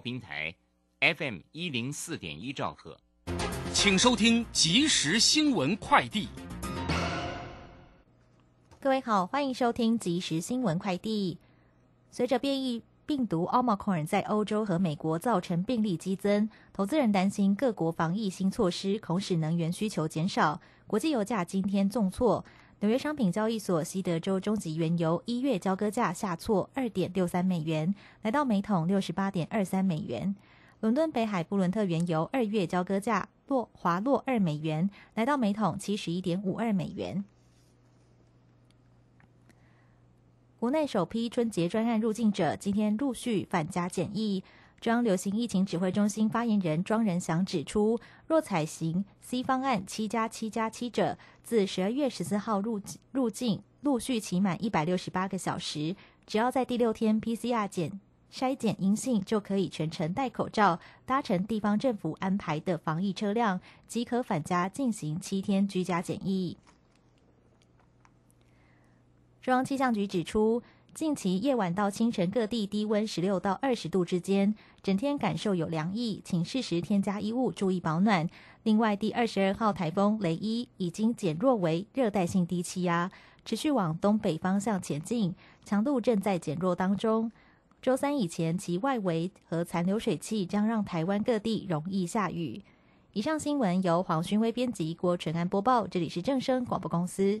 平台 FM 一零四点一兆赫，请收听即时新闻快递。各位好，欢迎收听即时新闻快递。随着变异病毒奥 r 克 n 在欧洲和美国造成病例激增，投资人担心各国防疫新措施恐使能源需求减少。国际油价今天重挫，纽约商品交易所西德州中级原油一月交割价下挫二点六三美元，来到每桶六十八点二三美元。伦敦北海布伦特原油二月交割价落滑落二美元，来到每桶七十一点五二美元。国内首批春节专案入境者今天陆续返家检疫。中央流行疫情指挥中心发言人庄仁祥指出，若采行 C 方案七加七加七者，自十二月十四号入入境，陆续期满一百六十八个小时，只要在第六天 PCR 检筛检阴性，就可以全程戴口罩，搭乘地方政府安排的防疫车辆，即可返家进行七天居家检疫。中央气象局指出，近期夜晚到清晨各地低温十六到二十度之间，整天感受有凉意，请适时添加衣物，注意保暖。另外，第二十二号台风雷伊已经减弱为热带性低气压，持续往东北方向前进，强度正在减弱当中。周三以前，其外围和残留水汽将让台湾各地容易下雨。以上新闻由黄勋威编辑，郭纯安播报。这里是正声广播公司。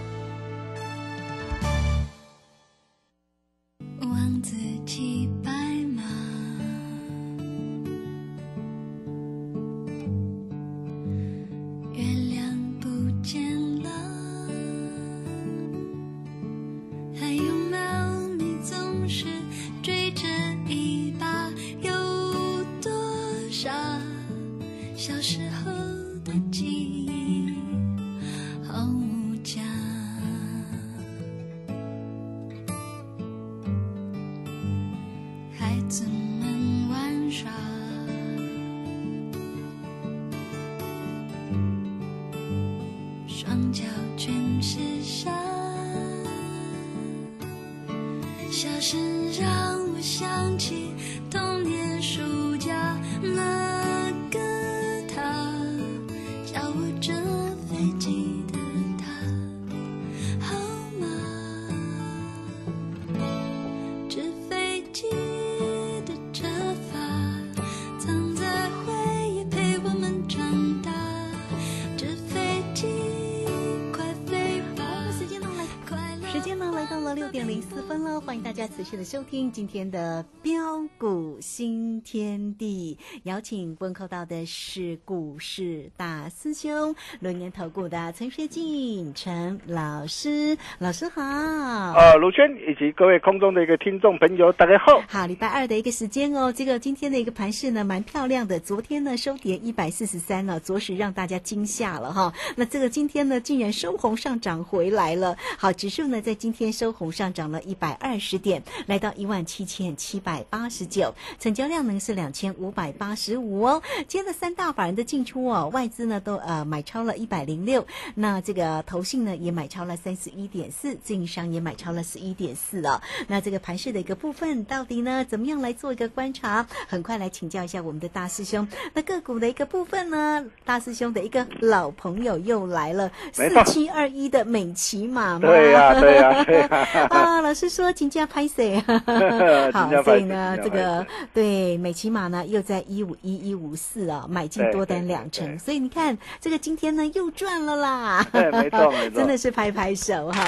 持续的收听今天的标股新天地，邀请问候到的是股市大师兄轮年投顾的陈学进陈老师，老师好。呃，卢轩以及各位空中的一个听众朋友，大家好。好，礼拜二的一个时间哦，这个今天的一个盘势呢，蛮漂亮的。昨天呢收跌一百四十三了，着实让大家惊吓了哈。那这个今天呢，竟然收红上涨回来了。好，指数呢在今天天收红，上涨了一百二十点，来到一万七千七百八十九，成交量呢是两千五百八十五哦。今天的三大法人的进出哦，外资呢都呃买超了一百零六，那这个投信呢也买超了三十一点四，自营商也买超了十一点四哦。那这个盘势的一个部分，到底呢怎么样来做一个观察？很快来请教一下我们的大师兄。那个股的一个部分呢，大师兄的一个老朋友又来了，四七二一的美骑马嘛。对呀、对呀、对呀、啊，老师说请假拍谁？好，所以呢，这个对美骑马呢又在一五一一五四啊，买进多单对两成，所以你看这个今天呢又赚了啦。对没错没错真的是拍拍手哈。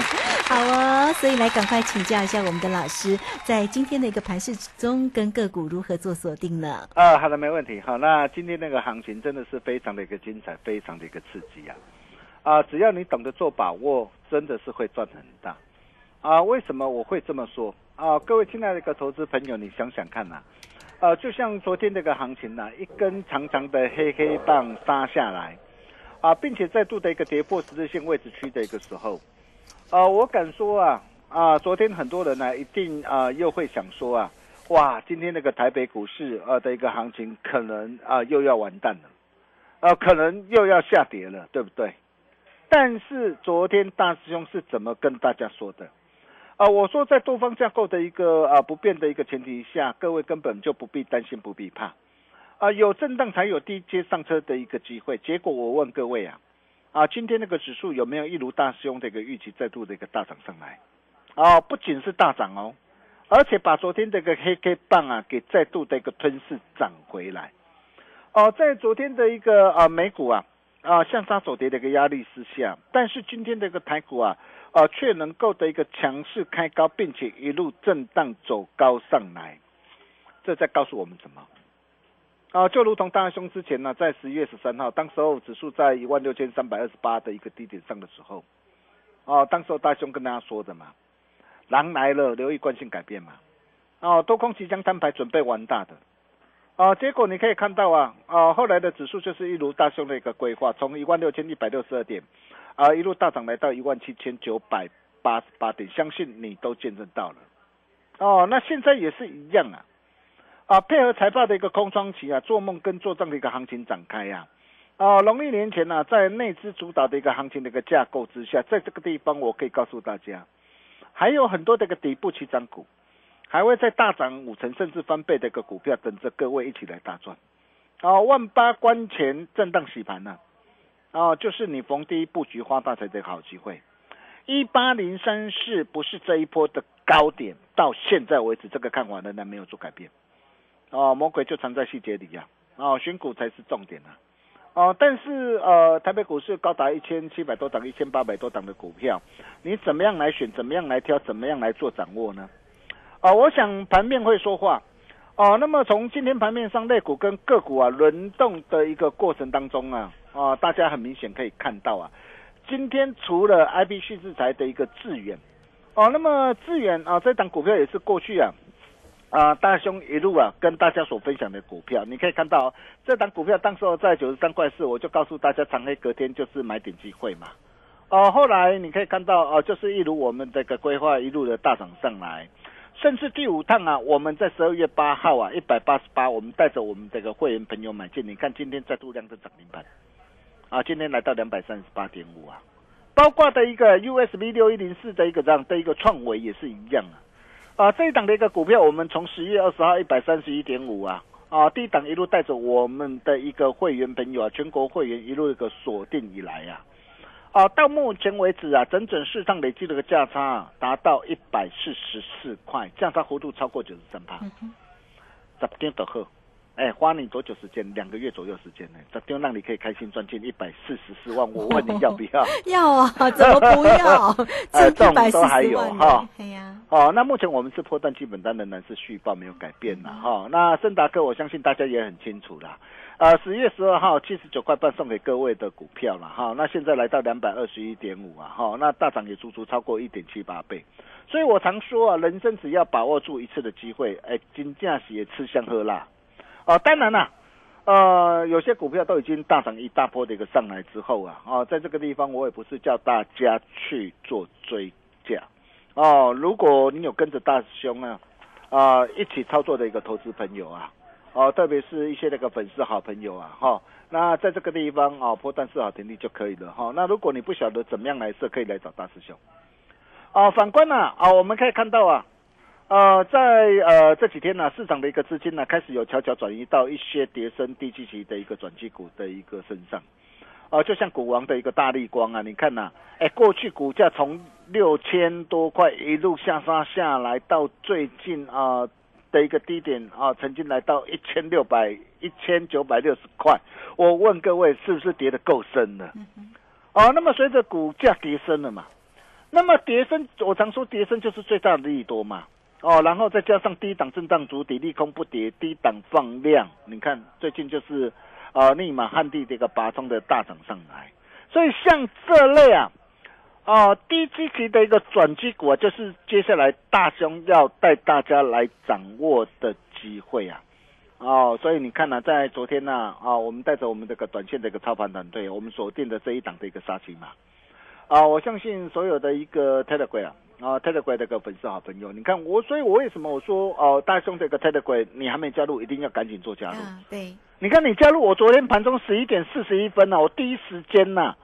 好哦，所以来赶快请教一下我们的老师，在今天的一个盘市中跟个股如何做锁定呢？啊，好的，没问题。好，那今天那个行情真的是非常的一个精彩，非常的一个刺激啊！啊，只要你懂得做把握，真的是会赚很大。啊，为什么我会这么说？啊，各位亲爱的一个投资朋友，你想想看呐、呃，就像昨天这个行情呐、一根长长的黑黑棒杀下来，啊，并且再度的一个跌破十字线位置区的一个时候，啊，我敢说啊，啊，昨天很多人呢，一定啊又会想说啊，哇，今天那个台北股市呃的一个行情可能啊又要完蛋了，呃，可能又要下跌了，对不对？但是昨天大师兄是怎么跟大家说的？啊，我说在多方架构的一个啊不变的一个前提下，各位根本就不必担心，不必怕。啊，有震荡才有低阶上车的一个机会。结果我问各位啊，啊，今天那个指数有没有一如大师兄这个预期再度的一个大涨上来？啊，不仅是大涨哦，而且把昨天这个黑 K 棒啊给再度的一个吞噬涨回来。哦、在昨天的一个啊美股啊啊向上走跌的一个压力之下，但是今天的一个台股啊啊却能够的一个强势开高，并且一路震荡走高上来，这在告诉我们什么？啊，就如同大兄之前呢，在十一月十三号，当时候指数在一万六千三百二十八的一个低点上的时候，哦、当时候大兄跟大家说的嘛，狼来了，留意惯性改变嘛，哦，多空即将摊牌，准备玩大的，啊，结果你可以看到啊，啊，后来的指数就是一如大兄的一个规划，从一万六千一百六十二点，啊，一路大涨来到一万七千九百八十八点，相信你都见证到了，哦，那现在也是一样啊。啊，配合财报的一个空窗期啊，做梦跟做账的一个行情展开呀、啊。啊，农历年前呢、在内资主导的一个行情的一个架构之下，在这个地方我可以告诉大家，还有很多的一个底部起涨股，还会在大涨五成甚至翻倍的一个股票，等着各位一起来大赚。啊，万八关前震荡洗盘呢、啊，哦就是你逢低布局发大财的好机会。一八零三四不是这一波的高点，到现在为止这个看法仍然没有做改变。哦，魔鬼就藏在细节里呀、哦，选股才是重点啊。哦，但是呃，台北股市高达一千七百多档、一千八百多档的股票，你怎么样来选？怎么样来挑？怎么样来做掌握呢？哦，我想盘面会说话。哦，那么从今天盘面上，类股跟个股啊轮动的一个过程当中啊，啊，大家很明显可以看到啊，今天除了 I B 系制裁的一个致远，哦，那么致远啊，这档股票也是过去啊。啊，大兄一路啊，跟大家所分享的股票，你可以看到这档股票当时候在九十三块四，我就告诉大家长黑隔天就是买点机会嘛。哦、后来你可以看到哦、就是一如我们这个规划一路的大涨上来，甚至第五趟啊，我们在十二月八号啊，一百八十八，我们带着我们这个会员朋友买进，你看今天再度亮灯涨停板，啊，今天来到两百三十八点五啊，包括的一个 USB 六一零四的一个这样的一个创维也是一样啊。啊，这一档的一个股票，我们从十月二十号一百三十一点五啊，啊，第一档一路带着我们的一个会员朋友啊，全国会员一路一个锁定以来、啊，啊，到目前为止啊，整整市场累计的一个价差啊，达到一百四十四块，价差幅度超过九十三趴，十点的喝。哎，花你多久时间？两个月左右时间呢，这就让你可以开心赚进一百四十四万。我问你要不要？要啊，怎么不要？呃这一百四这种都还有哈，哎呀，哦，那目前我们是破断基本单仍然是续报没有改变了。哈、那森达克我相信大家也很清楚啦。呃，十月十二号七十九块半送给各位的股票了哈，那现在来到两百二十一点五啊，哈，那大涨也足足超过一点七八倍，所以我常说啊，人生只要把握住一次的机会，哎，金价也吃香喝辣。哦，当然啦，呃，有些股票都已经大涨一大波的一个上来之后啊，哦，在这个地方我也不是叫大家去做追价，哦，如果你有跟着大师兄啊啊、一起操作的一个投资朋友啊，哦，特别是一些那个粉丝好朋友啊，哈、那在这个地方啊，波段是好停利就可以了哈、那如果你不晓得怎么样来设，可以来找大师兄。啊、反观呢啊、我们可以看到啊，呃，在呃这几天呢、市场的一个资金呢、开始有悄悄转移到一些跌升低基期的一个转机股的一个身上。哦，就像股王的一个大力光啊，你看呐、哎，过去股价从六千多块一路下杀下来，到最近啊、的一个低点啊，曾经来到一千六百一千九百六十块。我问各位，是不是跌得够深了？哦，那么随着股价跌升了嘛，那么跌升，我常说跌升就是最大的利多嘛。哦，然后再加上低档震荡主底利空不跌，低档放量，你看最近就是呃立马汉地这个拔冲的大涨上来，所以像这类啊，哦、低基期的一个转机股啊，就是接下来大兄要带大家来掌握的机会啊。哦，所以你看呢、在昨天呢、啊，我们带着我们这个短线的一个操盘团队，我们锁定的这一档的一个杀青嘛，啊，我相信所有的一个 Telegram 啊，啊 Telegram 个粉丝好朋友，你看我，所以我为什么我说哦，大兄这个 Telegram 你还没加入，一定要赶紧做加入。啊，对，你看你加入，我昨天盘中十一点四十一分呢、我第一时间呐、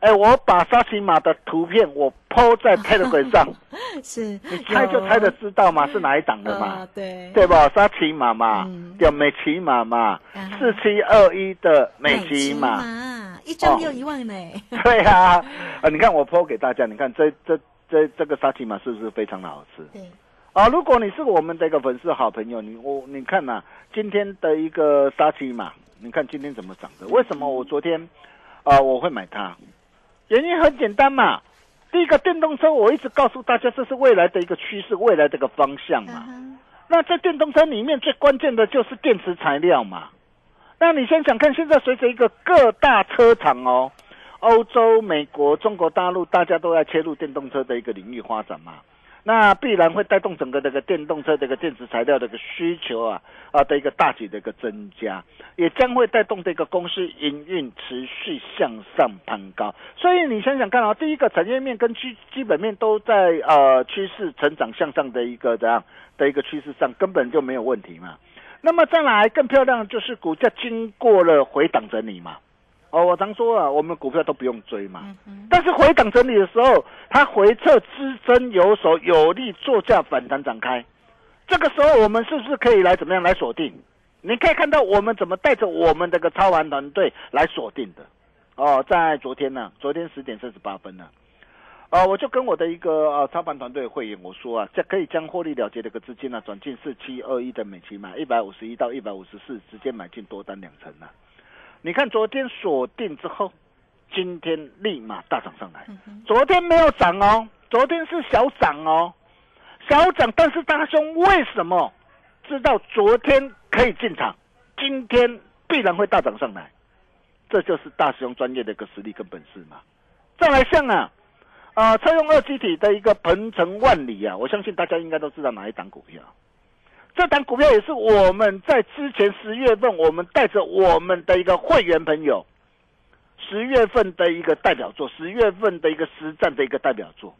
哎，我把沙琪玛的图片我 PO 在 Telegram 上，是，你猜就猜得知道嘛，是哪一档的嘛啊？，对，对吧？沙琪玛嘛嗯，叫美琪玛嘛啊，四七二一的美琪玛，嘛，一张六一万呢，对啊，啊，你看我 PO 给大家，你看这这这这个沙琪玛是不是非常的好吃？对，啊，如果你是我们的一个粉丝好朋友，你我你看呐、今天的一个沙琪玛，你看今天怎么涨的？为什么我昨天啊、我会买它？原因很简单嘛，第一个电动车，我一直告诉大家这是未来的一个趋势，未来的一个方向嘛。啊那在电动车里面最关键的就是电池材料嘛。那你想想看，现在随着一个各大车厂哦，欧洲、美国、中国大陆，大家都要切入电动车的一个领域发展嘛。那必然会带动整个这个电动车这个电池材料的一个需求啊啊的一个大举的一个增加，也将会带动这个公司营运持续向上攀高。所以你想想看啊，第一个产业面跟基基本面都在呃趋势成长向上的一个这样的一个趋势上，根本就没有问题嘛。那么再来更漂亮的就是股价经过了回档整理嘛。哦，我常说啊，我们股票都不用追嘛。但是回档整理的时候，它回撤支撑有手，有利做价反弹展开。这个时候，我们是不是可以来怎么样来锁定？你可以看到我们怎么带着我们这个操盘团队来锁定的。哦，在昨天呢、昨天十点三十八分呢、啊，我就跟我的一个呃操盘团队会员我说啊，这可以将获利了结的一个资金呢、转进四七二一的美期买一百五十一到一百五十四，直接买进多单两成了、你看昨天锁定之后，今天立马大涨上来。昨天没有涨哦，昨天是小涨哦，小涨。但是大兄为什么知道昨天可以进场，今天必然会大涨上来？这就是大兄专业的一个实力跟本事嘛。再来像啊，啊、车用二极体的一个鹏程万里啊，我相信大家应该都知道哪一档股票。这档股票也是我们在之前十月份，我们带着我们的一个会员朋友，十月份的一个代表作，十月份的一个实战的一个代表作。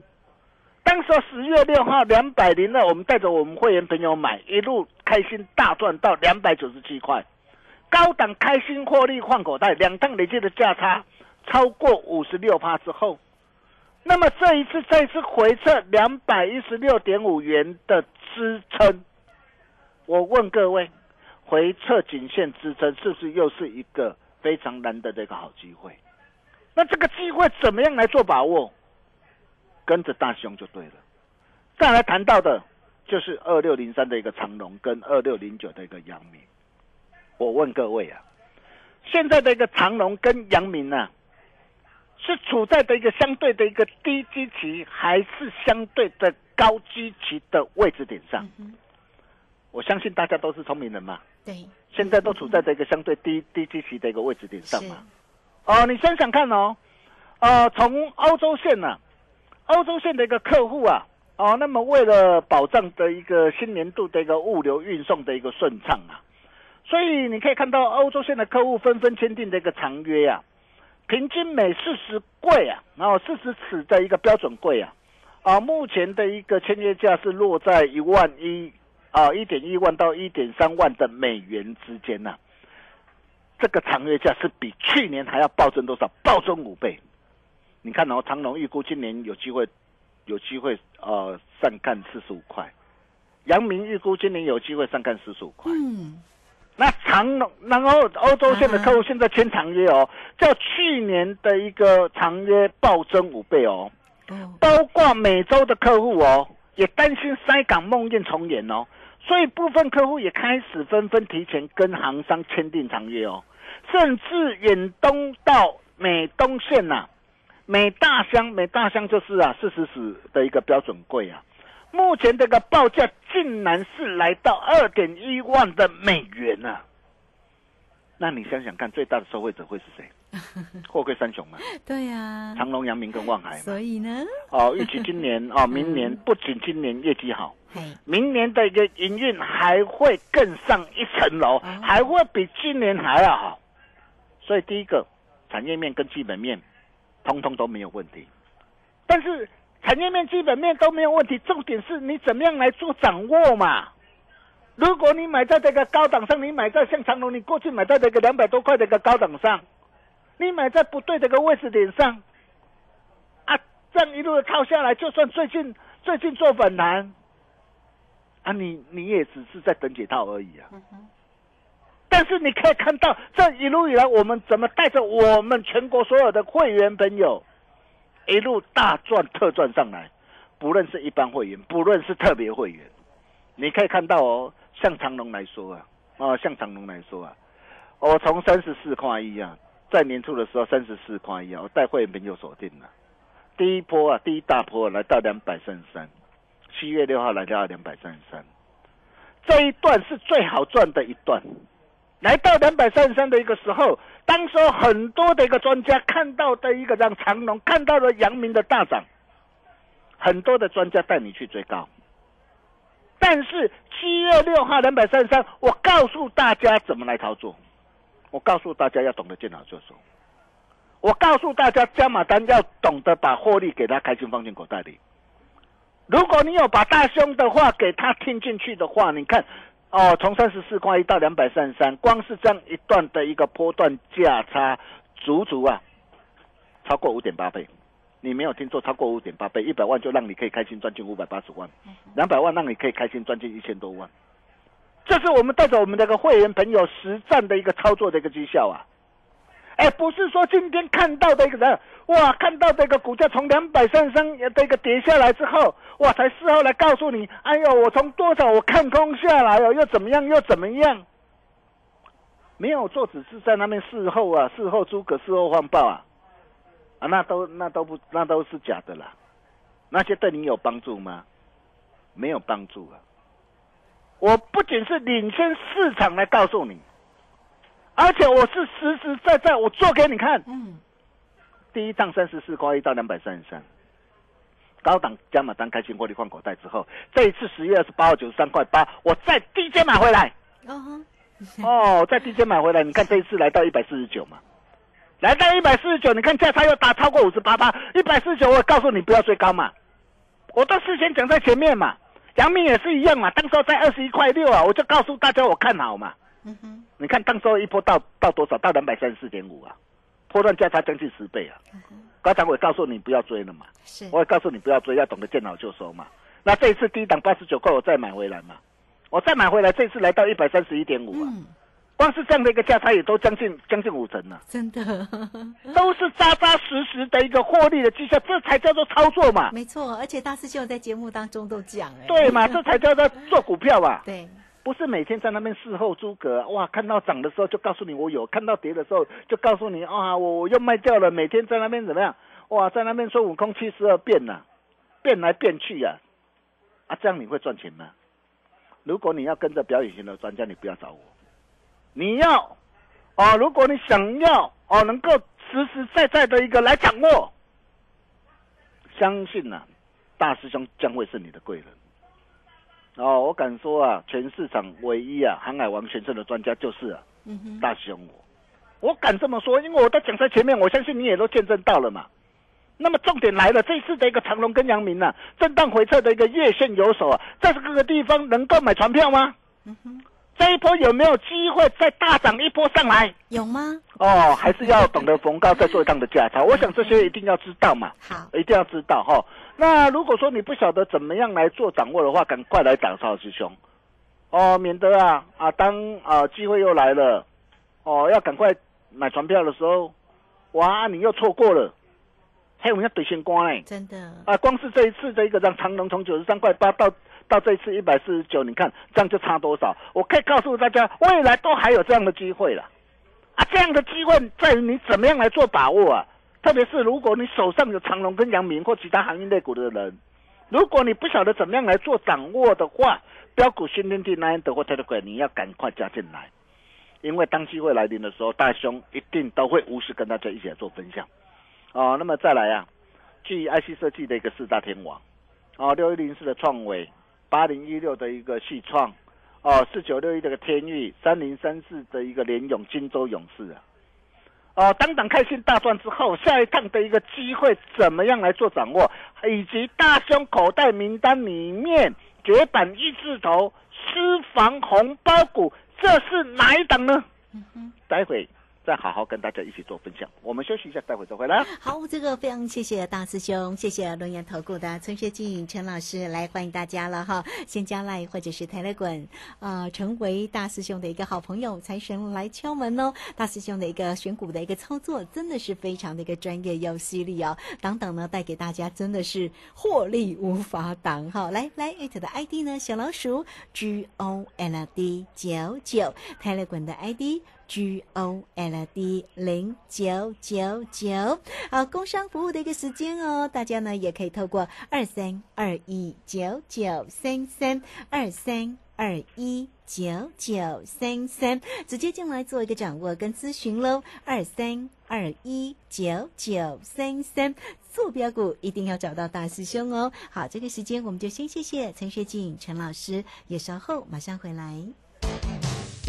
当时十月六号两百零二，我们带着我们会员朋友买，一路开心大赚到两百九十七块，高档开心获利换口袋，两趟累计的价差超过五十六趴之后，那么这一次再次回撤两百一十六点五元的支撑，我问各位，回撤颈线支撑是不是又是一个非常难得的一个好机会？那这个机会怎么样来做把握？跟着大熊就对了。再来谈到的就是二六零三的一个长龙跟二六零九的一个阳明。我问各位啊，现在的一个长龙跟阳明呢、是处在的一个相对的一个低基期，还是相对的高基期的位置点上？我相信大家都是聪明人嘛，对，现在都处在这个相对低低基期的一个位置点上是。嘛。哦，你想想看哦，呃，从欧洲线呢、欧洲线的一个客户啊，哦，那么为了保障的一个新年度的一个物流运送的一个顺畅啊，所以你可以看到欧洲线的客户纷纷签订的一个长约啊，平均每四十柜啊，然后四十尺的一个标准柜啊，啊，目前的一个签约价是落在一万一啊，一点一万到一点三万的美元之间呐、这个长约价是比去年还要暴增多少？暴增五倍。你看哦，长隆预估今年有机会，有机会呃上看四十五块，阳明预估今年有机会上看四十五块。嗯，那长隆，然后欧洲线的客户现在签长约哦，较去年的一个长约暴增五倍哦。哦，包括美洲的客户哦，也担心塞港梦魇重演哦，所以部分客户也开始纷纷提前跟行商签订长约哦，甚至远东到美东线呐、美大箱，美大箱就是啊四十尺的一个标准柜啊，目前这个报价竟然是来到二点一万的美元啊，那你想想看，最大的受惠者会是谁？货柜三雄嘛，对呀、长隆、阳明跟望海嘛。所以呢，哦，预期今年哦，明年不仅今年业绩好，嘿，明年的一个营运还会更上一层楼，还会比今年还要好。所以第一个产业面跟基本面，通通都没有问题。但是产业面、基本面都没有问题，重点是你怎么样来做掌握嘛。如果你买在这个高档上，你买在像长隆，你过去买在这个两百多块的一个高档上，你买在不对的一个位置点上，啊，这样一路的套下来，就算最近最近做反弹，啊，你你也只是在等解套而已啊。但是你可以看到，这一路以来，我们怎么带着我们全国所有的会员朋友，一路大赚特赚上来，不论是一般会员，不论是特别会员，你可以看到哦，像长隆来说啊，哦，像长隆来说啊，我从三十四块一啊，在年初的时候三十四块一啊，我带会员朋友锁定了，第一波啊，第一大波来到两百三十三，七月六号来到两百三十三，这一段是最好赚的一段。来到两百三十三的一个时候，当时候很多的一个专家看到的一个让长隆看到了阳明的大涨，很多的专家带你去追高。但是七月六号两百三十三，我告诉大家怎么来操作，我告诉大家要懂得见好就收，我告诉大家加码单要懂得把获利给他开心放进口袋里。如果你有把大兄的话给他听进去的话，你看。哦，从三十四块一到两百三十三，光是这样一段的一个波段价差，足足啊，超过五点八倍。你没有听错，超过五点八倍，一百万就让你可以开心赚进五百八十万，两百万让你可以开心赚进一千多万。这是我们带着我们这个会员朋友实战的一个操作的一个绩效啊！哎，不是说今天看到的一个人，哇，看到这个股价从两百三十三的一个跌下来之后，哇，才事后来告诉你，哎呦，我从多少我看空下来哦，又怎么样又怎么样？没有做，只是在那边事后啊，事后诸葛，事后换报啊，啊，那都那都不那都是假的啦，那些对你有帮助吗？没有帮助啊！我不仅是领先市场来告诉你。而且我是实实在在，我做给你看。嗯，第一档三十四块一到两百三十三，高档加码单开心获利换口袋之后，这一次十月二十八号九十三块八，我再低阶买回来。哦，哦，再低阶买回来，你看这一次来到一百四十九嘛，来到一百四十九，你看价差又打超过五十八八，一百四十九，我告诉你不要追高嘛，我都事先讲在前面嘛。杨明也是一样嘛，当时候在二十一块六啊，我就告诉大家我看好嘛。嗯哼，你看当时候一波到到多少？到两百三十四点五啊，波段价差将近十倍啊。刚才我也告诉你不要追了嘛，是，我也告诉你不要追，要懂得见好就收嘛。那这一次低档八十九块，我再买回来嘛，我再买回来，这次来到一百三十一点五啊，嗯，光是这样的一个价差也都将近将近五成了、真的，都是扎扎实实的一个获利的绩效，这才叫做操作嘛，没错，而且大师兄在节目当中都讲，哎，对嘛，这才叫做做股票嘛。对，不是每天在那边事后诸葛，哇，看到涨的时候就告诉你我有，看到跌的时候就告诉你啊，我我又卖掉了。每天在那边怎么样？哇，在那边孙悟空七十二变呐、变来变去呀、啊，这样你会赚钱吗？如果你要跟着表演型的专家，你不要找我。你要哦，如果你想要哦，能够实实在在的一个来掌握，相信呐、大师兄将会是你的贵人。哦，我敢说啊，全市场唯一啊航海王全胜的专家就是啊嗯哼，大雄我，我敢这么说，因为我都讲在前面，我相信你也都见证到了嘛。那么重点来了，这次的一个长龙跟阳明呢、震荡回撤的一个月线有手啊，在这个地方能够买船票吗？这一波有没有机会再大涨一波上来？有吗？哦，还是要懂得逢高再做一趟的价差。我想这些一定要知道嘛，好，一定要知道哈、那如果说你不晓得怎么样来做掌握的话，赶快来找曹师兄哦，免得啊啊当啊机会又来了哦，要赶快买船票的时候，哇，你又错过了，还有人要兑现光哎。真的，啊，光是这一次的一个让长隆从九十三块八到到这一次一百四十九，你看这样就差多少？我可以告诉大家，未来都还有这样的机会了。啊，这样的机会在于你怎么样来做把握啊！特别是如果你手上有长隆跟阳明或其他行业类股的人，如果你不晓得怎么样来做掌握的话，标股新天地那德或 Telegram，你要赶快加进来，因为当机会来临的时候，大兄一定都会无私跟大家一起来做分享。哦，那么再来啊，继 IC 设计的一个四大天王，哦，六一零四的创维，八零一六的一个细创，哦，四九六一的一个天域，三零三四的一个联勇金州勇士啊，哦，当当开心大赚之后，下一趟的一个机会怎么样来做掌握，以及大胸口袋名单里面绝版一字头私房红包股，这是哪一档呢？待会再好好跟大家一起做分享。我们休息一下，待会再回来。好，这个非常谢谢大师兄，谢谢龙岩投顾的陈学进陈老师来欢迎大家了哈，先加赖或者是台来滚，啊，成为大师兄的一个好朋友，财神来敲门哦。大师兄的一个选股的一个操作真的是非常的一个专业又犀利哦，等等呢带给大家真的是获利无法挡哈。来来艾特的 ID 呢，小老鼠 G O L D 九九，台来滚的 ID。G O L D 零九九九，好，工商服务的一个时间哦，大家呢也可以透过二三二一九九三三二三二一九九三三直接进来做一个掌握跟咨询喽，二三二一九九三三。坐标股一定要找到大师兄哦。好，这个时间我们就先谢谢陈学静陈老师，也稍后马上回来。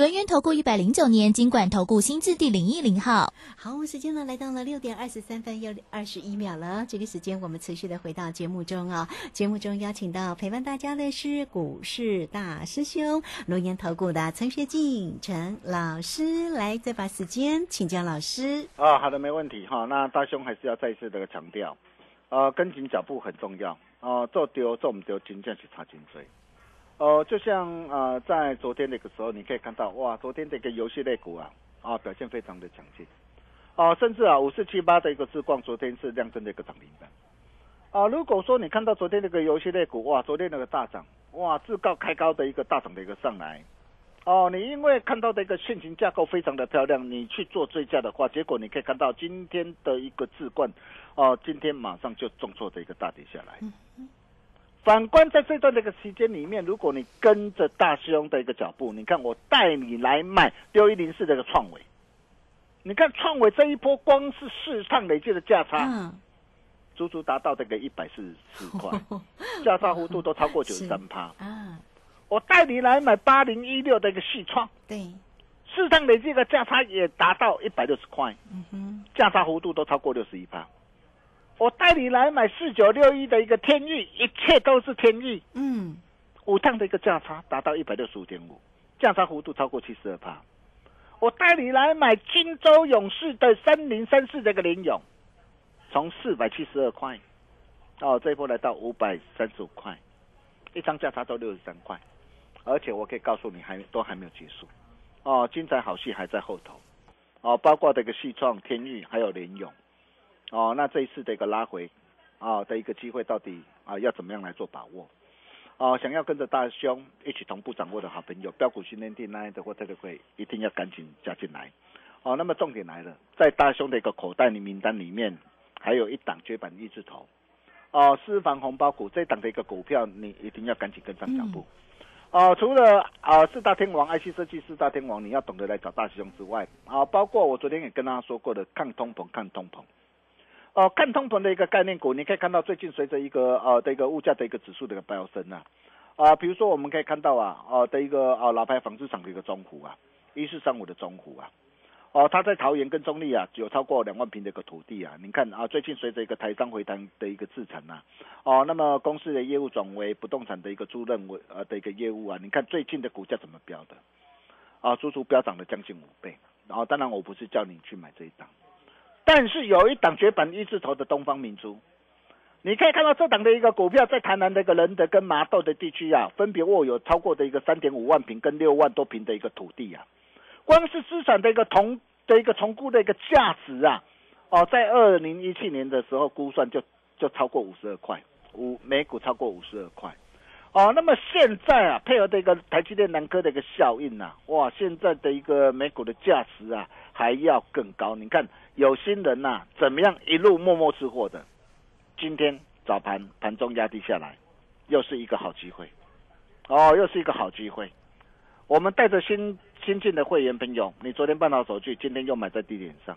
轮源投顾一百零九年金管投顾新字第零一零号。好，时间呢来到了六点二十三分又二十一秒了。这个时间我们持续的回到节目中啊、节目中邀请到陪伴大家的是股市大师兄龙岩投顾的陈学进陈老师，来再把时间请教老师。啊，好的，没问题哈。那大兄还是要再一次的强调，呃，跟紧脚步很重要哦、做丢做唔丢，真正是差真多。呃，就像呃，在昨天那个时候，你可以看到哇，昨天的一个游戏类股啊，啊表现非常的强劲，哦、甚至啊五四七八的一个智冠，昨天是亮灯的一个涨停板。啊，如果说你看到昨天那个游戏类股，哇，昨天那个大涨，哇，自高开高的一个大涨的一个上来，哦，你因为看到的一个现行架构非常的漂亮，你去做追加的话，结果你可以看到今天的一个智冠，哦，今天马上就重挫的一个大跌下来。反观在这段这个时间里面，如果你跟着大师兄的一个脚步，你看我带你来买六一零四这个创维，你看创维这一波光是市场累计的价差，嗯，足足达到这个一百四十四块，价差幅度都超过九十三趴。啊，我带你来买八零一六的一个细创，对，市场累计的价差也达到一百六十块，嗯哼，价差幅度都超过六十一趴。我带你来买四九六一的一个天域，一切都是天域，嗯，五趟的一个价差达到一百六十五点五，价差幅度超过七十二帕。我带你来买金州勇士的三零三四这个联勇，从四百七十二块，哦，这一波来到五百三十五块，一张价差都六十三块，而且我可以告诉你，还都还没有结束，哦，精彩好戏还在后头，哦，包括这个细创、天域还有联勇，哦，那这一次的一个拉回，啊的一个机会到底啊要怎么样来做把握？哦，想要跟着大兄一起同步掌握的好朋友，标股训练地那的或特别会一定要赶紧加进来。哦，那么重点来了，在大兄的一个口袋里名单里面，还有一档绝版一字头。哦，私房红包股这档的一个股票，你一定要赶紧跟上脚步。哦，除了啊四大天王 IC 设计四大天王，你要懂得来找大兄之外，啊，包括我昨天也跟大家说过的抗通膨、抗通膨。哦，看通膨的一个概念股，你可以看到最近随着一个呃的一个物价的一个指数的一个飙升啊，啊，比如说我们可以看到啊，哦的一个啊老牌纺织厂的一个中湖啊，一四三五的中湖啊，哦，它在桃园跟中立啊有超过两万平的一个土地啊，你看啊，最近随着一个台商回台的一个制成啊，哦，那么公司的业务转为不动产的一个租赁为呃的一个业务啊，你看最近的股价怎么飙的，啊，足足飙涨了将近五倍，然后当然我不是叫你去买这一档。但是有一档绝版一字头的东方明珠，你可以看到这档的一个股票在台南的一个仁德跟麻豆的地区啊，分别握有超过的一个三点五万平跟六万多平的一个土地啊，光是资产的一个同的一个重估的一个价值啊，哦，在二零一七年的时候估算就就超过五十二块五每股超过五十二块，哦，那么现在啊配合的一个台积电南科的一个效应啊，哇，现在的一个每股的价值啊还要更高，你看。有心人呐，怎么样一路默默吃货的？今天早盘盘中压低下来，又是一个好机会，哦，又是一个好机会。我们带着新新进的会员朋友，你昨天办好手续，今天又买在低点上，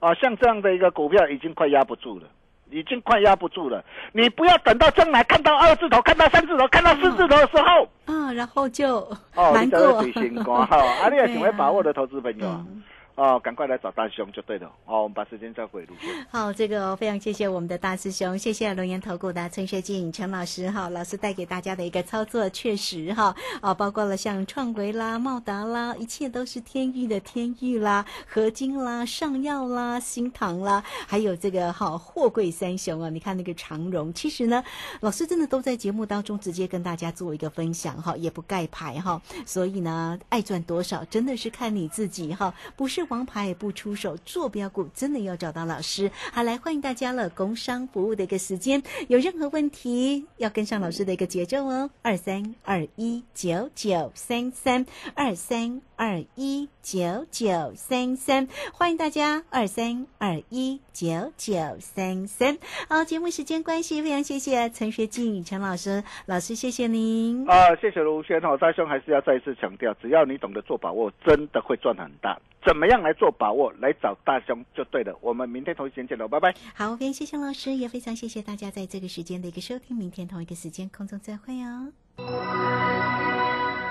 啊，像这样的一个股票已经快压不住了，已经快压不住了。你不要等到将来看到二字头、看到三字头、看到四字头的时候，啊，然后就哦，难过。你心哈，啊，你也想会把握的投资朋友啊。哦，赶快来找大师兄就对了。哦，我们把时间交给卢轩。好，这个非常谢谢我们的大师兄，谢谢龙岩投顾的陈学进陈老师哈，老师带给大家的一个操作确实哈，啊，包括了像创维啦、茂达啦，一切都是天域的天域啦、合金啦、上药啦、新唐啦，还有这个哈货柜三雄啊，你看那个长荣，其实呢，老师真的都在节目当中直接跟大家做一个分享哈，也不盖牌哈，所以呢，爱赚多少真的是看你自己哈，不是。王牌不出手，坐标股真的要找到老师。好，来欢迎大家了。工商服务的一个时间，有任何问题要跟上老师的一个节奏哦。二三二一九九三三二三二一九九三三，欢迎大家二三二一九九三三。好，节目时间关系，非常谢谢陈学静陈老师，老师谢谢您。啊，谢谢卢轩。好，大兄还是要再一次强调，只要你懂得做把握，真的会赚很大。怎么样来做把握？来找大兄就对了。我们明天同一时间见喽，拜拜。好，非常谢谢老师，也非常谢谢大家在这个时间的一个收听。明天同一个时间空中再会哦。